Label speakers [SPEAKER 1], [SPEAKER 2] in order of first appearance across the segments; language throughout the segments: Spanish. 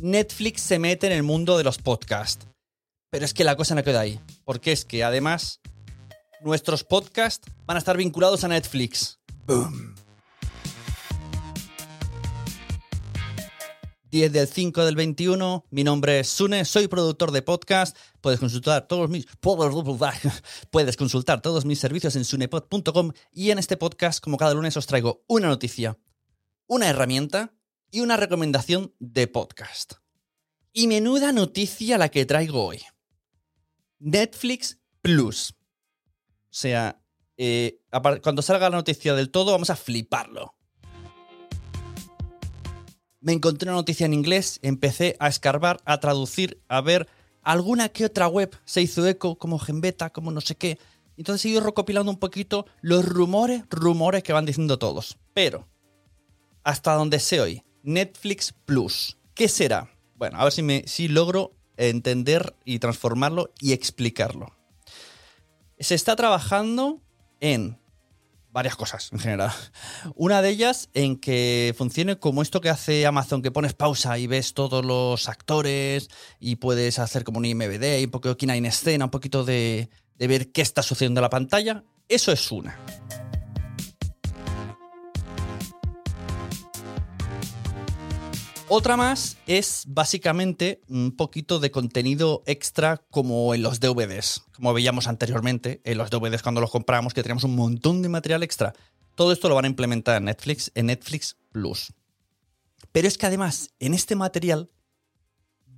[SPEAKER 1] Netflix se mete en el mundo de los podcasts. Pero es que la cosa no queda ahí. Porque es que además nuestros podcasts van a estar vinculados a Netflix. Boom. 10 del 5 del 21. Mi nombre es Sune, soy productor de podcast. Puedes consultar todos mis puedes consultar todos mis servicios en sunepod.com y en este podcast, como cada lunes, os traigo una noticia, una herramienta y una recomendación de podcast. Y menuda noticia la que traigo hoy. Netflix Plus. O sea, eh, cuando salga la noticia del todo, vamos a fliparlo. Me encontré una noticia en inglés, empecé a escarbar, a traducir, a ver alguna que otra web se hizo eco, como Genbeta, como no sé qué. Entonces he ido recopilando un poquito los rumores, rumores que van diciendo todos. Pero, hasta donde sé hoy, Netflix Plus, ¿qué será? Bueno, a ver si, me, si logro entender y transformarlo y explicarlo. Se está trabajando en varias cosas en general. Una de ellas en que funcione como esto que hace Amazon, que pones pausa y ves todos los actores y puedes hacer como un IMBD un poquito de en escena, un poquito de, de ver qué está sucediendo en la pantalla. Eso es una. Otra más es básicamente un poquito de contenido extra como en los DVDs, como veíamos anteriormente en los DVDs cuando los compramos, que teníamos un montón de material extra. Todo esto lo van a implementar en Netflix, en Netflix Plus. Pero es que además en este material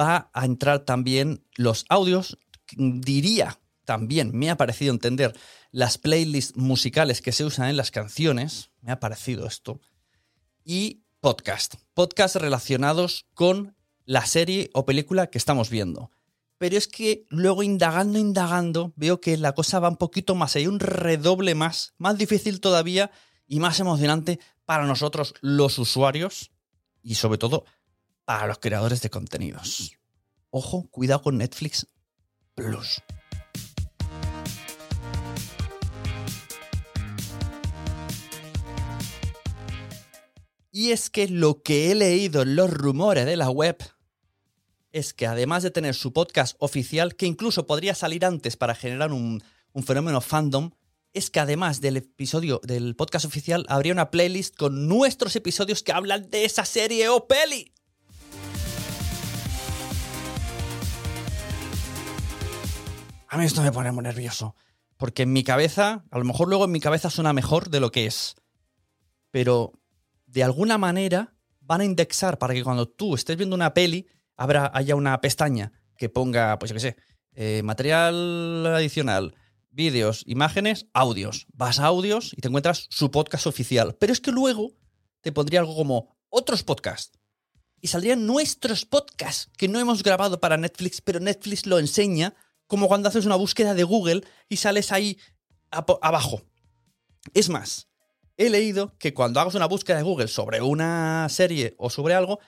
[SPEAKER 1] va a entrar también los audios, diría también, me ha parecido entender, las playlists musicales que se usan en las canciones, me ha parecido esto, y podcast. Podcast relacionados con la serie o película que estamos viendo. Pero es que luego indagando, indagando, veo que la cosa va un poquito más, hay un redoble más, más difícil todavía y más emocionante para nosotros los usuarios y sobre todo para los creadores de contenidos. Ojo, cuidado con Netflix Plus. Y es que lo que he leído en los rumores de la web es que además de tener su podcast oficial, que incluso podría salir antes para generar un, fenómeno fandom, es que además del episodio del podcast oficial habría una playlist con nuestros episodios que hablan de esa serie o peli. A mí esto me pone muy nervioso. Porque en mi cabeza, a lo mejor luego en mi cabeza suena mejor de lo que es. Pero de alguna manera van a indexar para que cuando tú estés viendo una peli, habrá, haya una pestaña que ponga, pues yo qué sé, eh, material adicional, vídeos, imágenes, audios. Vas a audios y te encuentras su podcast oficial. Pero es que luego te pondría algo como otros podcasts. Y saldrían nuestros podcasts que no hemos grabado para Netflix, pero Netflix lo enseña como cuando haces una búsqueda de Google y sales ahí abajo. Es más, he leído que cuando hagas una búsqueda de Google sobre una serie o sobre algo,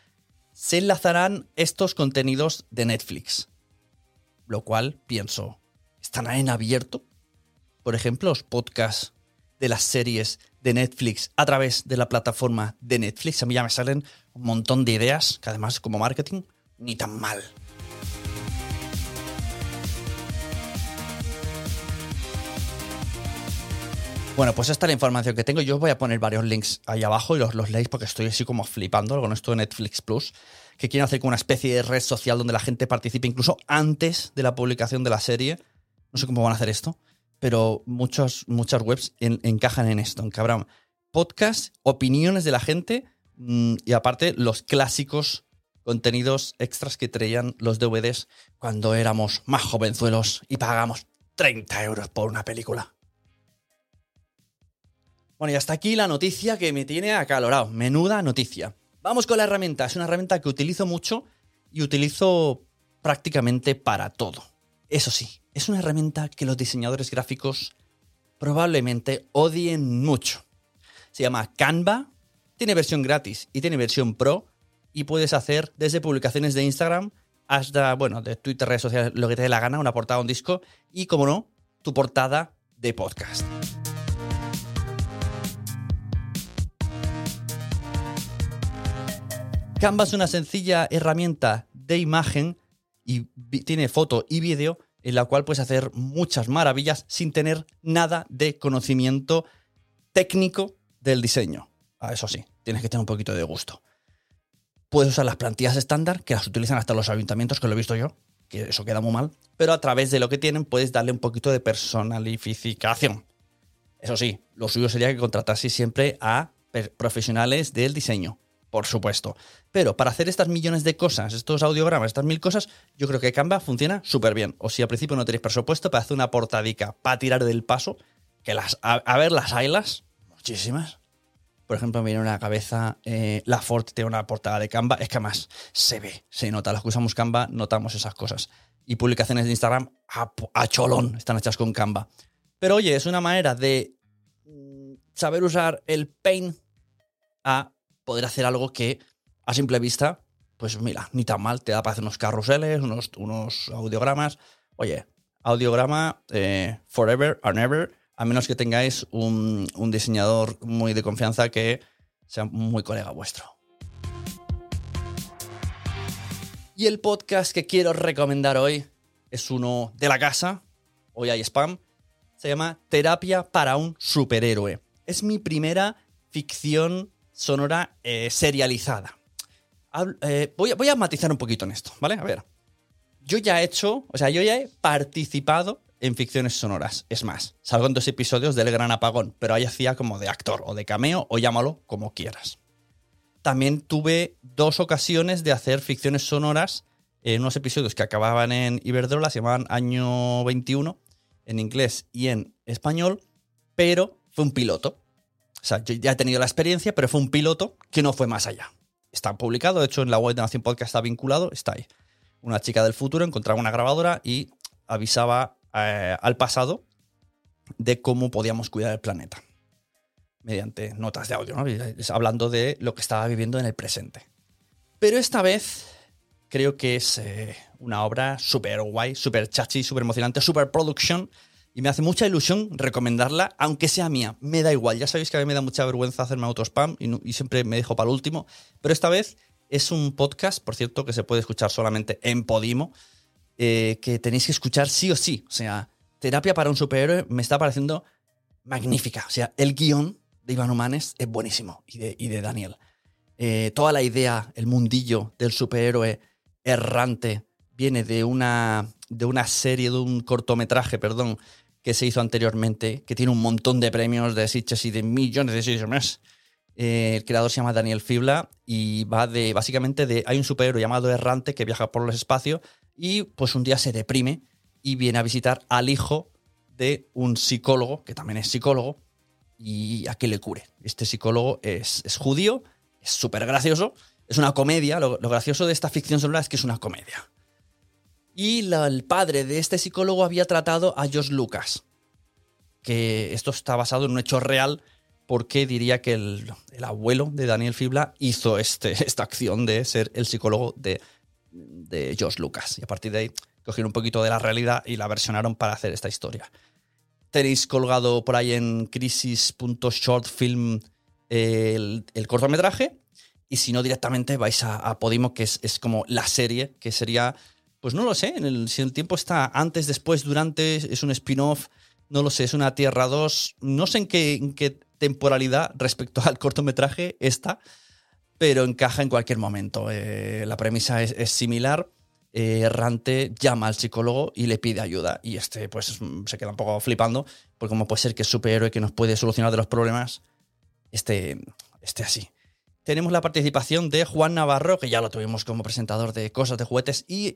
[SPEAKER 1] se enlazarán estos contenidos de Netflix. Lo cual pienso, ¿están en abierto? Por ejemplo, los podcasts de las series de Netflix a través de la plataforma de Netflix. A mí ya me salen un montón de ideas, que además como marketing, ni tan mal. Bueno, pues esta es la información que tengo. Yo os voy a poner varios links ahí abajo y los, los leéis porque estoy así como flipando con esto de Netflix Plus, que quieren hacer como una especie de red social donde la gente participe incluso antes de la publicación de la serie. No sé cómo van a hacer esto, pero muchos, muchas webs encajan en esto, en que habrá podcasts, opiniones de la gente mm, y aparte los clásicos contenidos extras que traían los DVDs cuando éramos más jovenzuelos y pagamos 30 euros por una película. Bueno, y hasta aquí la noticia que me tiene acalorado. Menuda noticia. Vamos con la herramienta. Es una herramienta que utilizo mucho y utilizo prácticamente para todo. Eso sí, es una herramienta que los diseñadores gráficos probablemente odien mucho. Se llama Canva, tiene versión gratis y tiene versión pro y puedes hacer desde publicaciones de Instagram hasta, bueno, de Twitter, redes sociales, lo que te dé la gana, una portada, un disco y, como no, tu portada de podcast. Canva es una sencilla herramienta de imagen y tiene foto y vídeo en la cual puedes hacer muchas maravillas sin tener nada de conocimiento técnico del diseño. Ah, eso sí, tienes que tener un poquito de gusto. Puedes usar las plantillas estándar, que las utilizan hasta los ayuntamientos, que lo he visto yo, que eso queda muy mal, pero a través de lo que tienen puedes darle un poquito de personalificación. Eso sí, lo suyo sería que contratases siempre a profesionales del diseño, por supuesto. Pero para hacer estas millones de cosas, estos audiogramas, estas mil cosas, yo creo que Canva funciona súper bien. O si al principio no tenéis presupuesto para hacer una portadica, para tirar del paso, que las, a, ver las haylas, muchísimas. Por ejemplo, me viene una cabeza, eh, la Ford tiene una portada de Canva, es que además se ve, se nota, los que usamos Canva notamos esas cosas. Y publicaciones de Instagram a, a cholón están hechas con Canva. Pero oye, es una manera de mm, saber usar el Paint a poder hacer algo que a simple vista, pues mira, ni tan mal, te da para hacer unos carruseles, unos, unos audiogramas. Oye, audiograma eh, forever and ever, a menos que tengáis un, un diseñador muy de confianza que sea muy colega vuestro. Y el podcast que quiero recomendar hoy es uno de la casa, hoy hay spam, se llama Terapia para un superhéroe. Es mi primera ficción sonora eh, serializada. Eh, voy, a, voy, a, matizar un poquito en esto, ¿vale? A ver. Yo ya he hecho, o sea, yo ya he participado en ficciones sonoras. Es más, salgo en dos episodios del Gran Apagón, pero ahí hacía como de actor o de cameo o llámalo como quieras. También tuve dos ocasiones de hacer ficciones sonoras en unos episodios que acababan en Iberdrola, se llamaban Año 21, en inglés y en español, pero fue un piloto. O sea, yo ya he tenido la experiencia, pero fue un piloto que no fue más allá. Está publicado, de hecho en la web de Nación Podcast está vinculado, está ahí. Una chica del futuro encontraba una grabadora y avisaba eh, al pasado de cómo podíamos cuidar el planeta. Mediante notas de audio, ¿no? hablando de lo que estaba viviendo en el presente. Pero esta vez creo que es eh, una obra súper guay, súper chachi, súper emocionante, súper production y me hace mucha ilusión recomendarla, aunque sea mía. Me da igual. Ya sabéis que a mí me da mucha vergüenza hacerme autospam y, y siempre me dejo para el último. Pero esta vez es un podcast, por cierto, que se puede escuchar solamente en Podimo, eh, que tenéis que escuchar sí o sí. O sea, Terapia para un superhéroe me está pareciendo magnífica. O sea, el guion de Iván Humanes es buenísimo y de, y de Daniel. Eh, toda la idea, el mundillo del superhéroe errante viene de una, de una serie, de un cortometraje, perdón, que se hizo anteriormente, que tiene un montón de premios de Sitches y de millones de Sitches más. Eh, el creador se llama Daniel Fibla y va de, básicamente, de, hay un superhéroe llamado Errante que viaja por los espacios y pues un día se deprime y viene a visitar al hijo de un psicólogo, que también es psicólogo, y a que le cure. Este psicólogo es, es judío, es súper gracioso, es una comedia, lo, gracioso de esta ficción sonora es que es una comedia. Y el padre de este psicólogo había tratado a Josh Lucas, que esto está basado en un hecho real porque diría que el, abuelo de Daniel Fibla hizo este, esta acción de ser el psicólogo de, de Josh Lucas. Y a partir de ahí cogieron un poquito de la realidad y la versionaron para hacer esta historia. Tenéis colgado por ahí en crisis.shortfilm el, el cortometraje y si no directamente vais a, Podimo, que es, como la serie, que sería pues no lo sé, si el tiempo está antes, después, durante, es un spin-off, no lo sé, es una Tierra 2, no sé en qué, temporalidad respecto al cortometraje está, pero encaja en cualquier momento. Eh, la premisa es, similar. Eh, Errante llama al psicólogo y le pide ayuda. Y este, pues, se queda un poco flipando, porque como puede ser que es superhéroe que nos puede solucionar de los problemas, este, este así. Tenemos la participación de Juan Navarro, que ya lo tuvimos como presentador de Cosas de Juguetes, y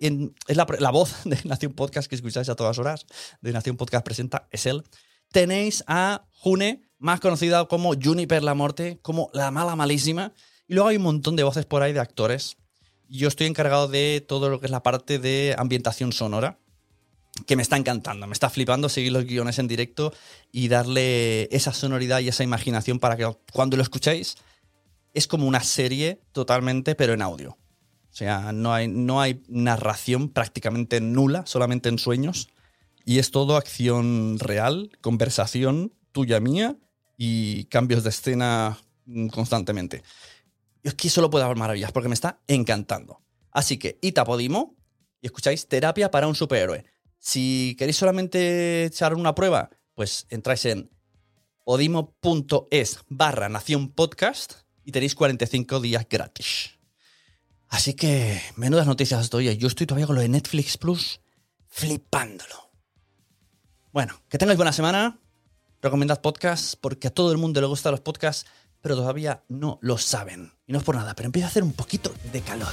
[SPEAKER 1] es la, voz de Nación Podcast que escucháis a todas horas, de Nación Podcast Presenta, es él. Tenéis a June, más conocida como Juniper la Morte, como la mala malísima, y luego hay un montón de voces por ahí de actores. Yo estoy encargado de todo lo que es la parte de ambientación sonora, que me está encantando, me está flipando seguir los guiones en directo y darle esa sonoridad y esa imaginación para que cuando lo escuchéis es como una serie totalmente, pero en audio. O sea, no hay, no hay narración prácticamente nula, solamente en sueños. Y es todo acción real, conversación tuya mía y cambios de escena mm, constantemente. Y es que solo puedo haber maravillas porque me está encantando. Así que, id a Podimo y escucháis Terapia para un superhéroe. Si queréis solamente echar una prueba, pues entráis en podimo.es barra nación podcast y tenéis 45 días gratis. Así que, menudas noticias estoy. Yo estoy todavía con lo de Netflix Plus flipándolo. Bueno, que tengáis buena semana. Recomendad podcasts porque a todo el mundo le gustan los podcasts, pero todavía no lo saben. Y no es por nada, pero empieza a hacer un poquito de calor.